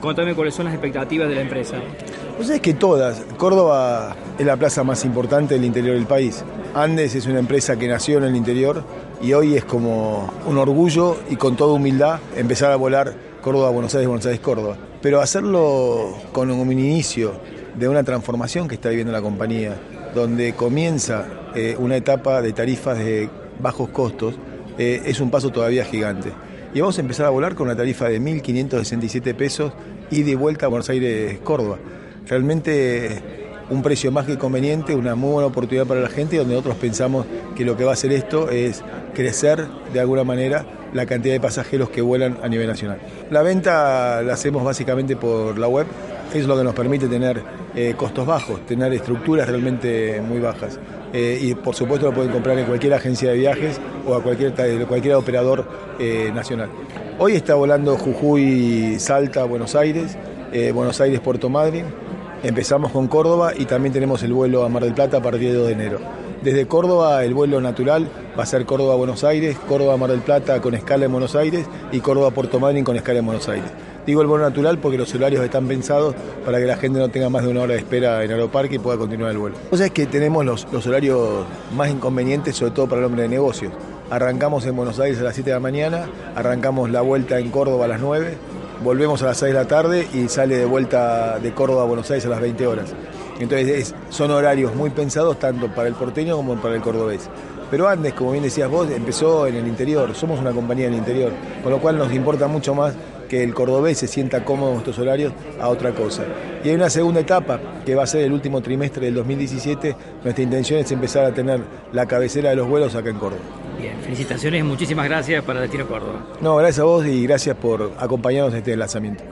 Contame cuáles son las expectativas de la empresa. Pues es que todas. Córdoba es la plaza más importante del interior del país. Andes es una empresa que nació en el interior y hoy es como un orgullo y con toda humildad empezar a volar Córdoba, Buenos Aires, Buenos Aires, Córdoba. Pero hacerlo con un inicio de una transformación que está viviendo la compañía, donde comienza eh, una etapa de tarifas de bajos costos, eh, es un paso todavía gigante. Y vamos a empezar a volar con una tarifa de 1.567 pesos y de vuelta a Buenos Aires, Córdoba. Realmente un precio más que conveniente, una muy buena oportunidad para la gente, donde nosotros pensamos que lo que va a hacer esto es crecer de alguna manera la cantidad de pasajeros que vuelan a nivel nacional. La venta la hacemos básicamente por la web, es lo que nos permite tener eh, costos bajos, tener estructuras realmente muy bajas. Eh, y por supuesto lo pueden comprar en cualquier agencia de viajes o a cualquier, cualquier operador eh, nacional. Hoy está volando Jujuy, Salta, Buenos Aires, Buenos Aires, Puerto Madryn. Empezamos con Córdoba y también tenemos el vuelo a Mar del Plata a partir de 2 de enero. Desde Córdoba el vuelo natural va a ser Córdoba-Buenos Aires, Córdoba-Mar del Plata con escala en Buenos Aires y Córdoba-Puerto Madryn con escala en Buenos Aires. Digo el vuelo natural porque los horarios están pensados para que la gente no tenga más de una hora de espera en Aeroparque y pueda continuar el vuelo. Sea, es que tenemos los, los horarios más inconvenientes, sobre todo para el hombre de negocios. Arrancamos en Buenos Aires a las 7 de la mañana, arrancamos la vuelta en Córdoba a las 9, volvemos a las 6 de la tarde y sale de vuelta de Córdoba a Buenos Aires a las 20 horas. Entonces son horarios muy pensados tanto para el porteño como para el cordobés. Pero Andes, como bien decías vos, empezó en el interior, somos una compañía en el interior, con lo cual nos importa mucho más que el cordobés se sienta cómodo en estos horarios a otra cosa. Y hay una segunda etapa que va a ser el último trimestre del 2017. Nuestra intención es empezar a tener la cabecera de los vuelos acá en Córdoba. Bien, felicitaciones y muchísimas gracias para Destino Córdoba. No, gracias a vos y gracias por acompañarnos en este lanzamiento.